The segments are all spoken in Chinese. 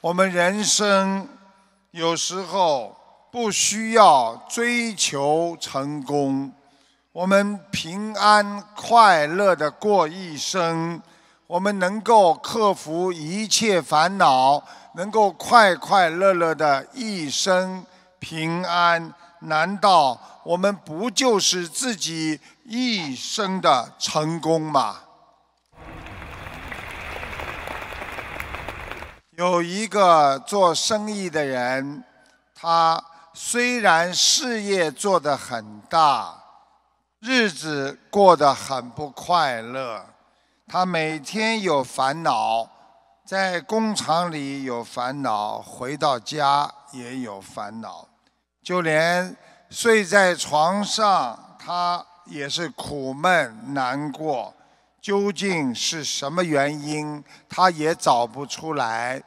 我们人生有时候不需要追求成功，我们平安快乐的过一生，我们能够克服一切烦恼，能够快快乐乐的一生平安，难道我们不就是自己一生的成功吗？有一个做生意的人，他虽然事业做得很大，日子过得很不快乐。他每天有烦恼，在工厂里有烦恼，回到家也有烦恼，就连睡在床上，他也是苦闷难过。究竟是什么原因？他也找不出来。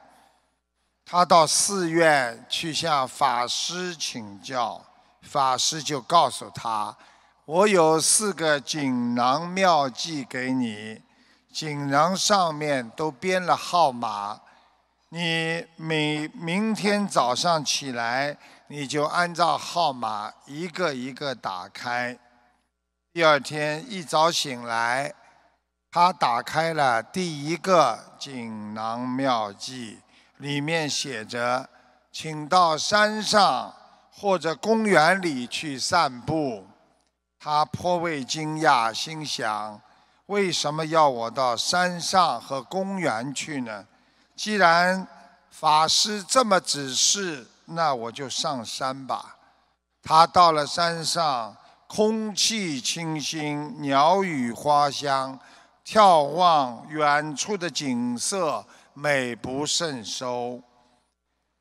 他到寺院去向法师请教，法师就告诉他：“我有四个锦囊妙计给你，锦囊上面都编了号码，你每明天早上起来，你就按照号码一个一个打开。第二天一早醒来。”他打开了第一个锦囊妙计，里面写着：“请到山上或者公园里去散步。”他颇为惊讶，心想：“为什么要我到山上和公园去呢？既然法师这么指示，那我就上山吧。”他到了山上，空气清新，鸟语花香。眺望远处的景色，美不胜收。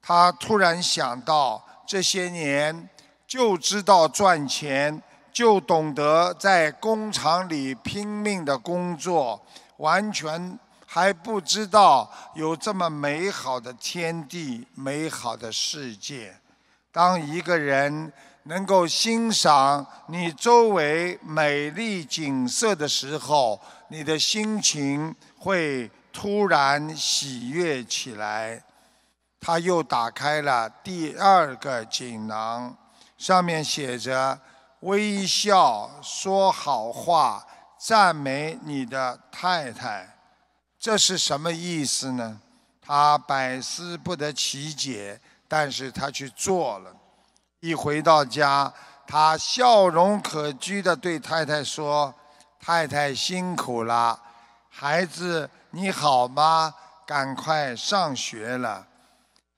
他突然想到，这些年就知道赚钱，就懂得在工厂里拼命的工作，完全还不知道有这么美好的天地、美好的世界。当一个人能够欣赏你周围美丽景色的时候，你的心情会突然喜悦起来。他又打开了第二个锦囊，上面写着“微笑说好话，赞美你的太太”。这是什么意思呢？他百思不得其解，但是他去做了。一回到家，他笑容可掬地对太太说。太太辛苦了，孩子你好吗？赶快上学了。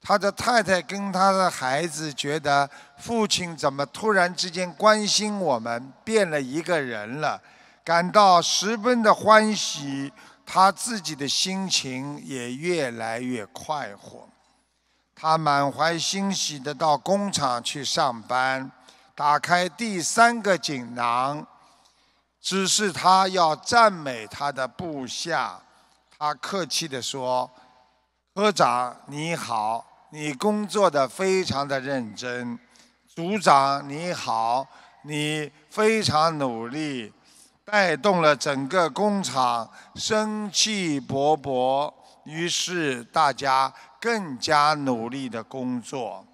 他的太太跟他的孩子觉得父亲怎么突然之间关心我们，变了一个人了，感到十分的欢喜。他自己的心情也越来越快活。他满怀欣喜的到工厂去上班，打开第三个锦囊。只是他要赞美他的部下，他客气地说：“科长你好，你工作的非常的认真。组长你好，你非常努力，带动了整个工厂生气勃勃。于是大家更加努力的工作。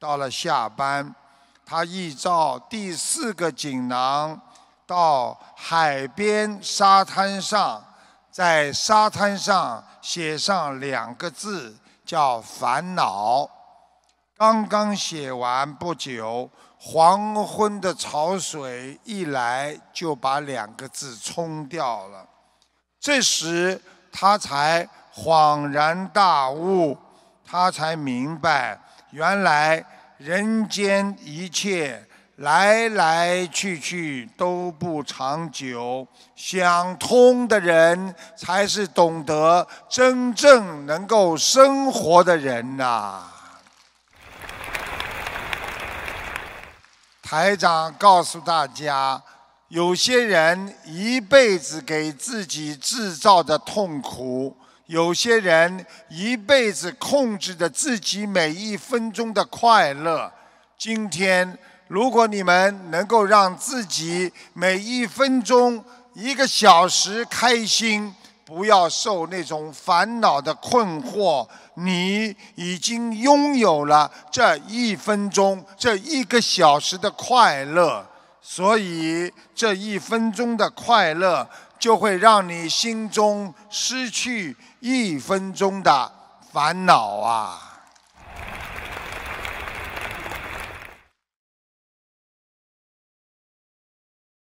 到了下班，他依照第四个锦囊。”到海边沙滩上，在沙滩上写上两个字，叫烦恼。刚刚写完不久，黄昏的潮水一来，就把两个字冲掉了。这时他才恍然大悟，他才明白，原来人间一切。来来去去都不长久，想通的人才是懂得真正能够生活的人呐。台长告诉大家，有些人一辈子给自己制造的痛苦，有些人一辈子控制着自己每一分钟的快乐。今天。如果你们能够让自己每一分钟、一个小时开心，不要受那种烦恼的困惑。你已经拥有了这一分钟、这一个小时的快乐，所以这一分钟的快乐就会让你心中失去一分钟的烦恼啊！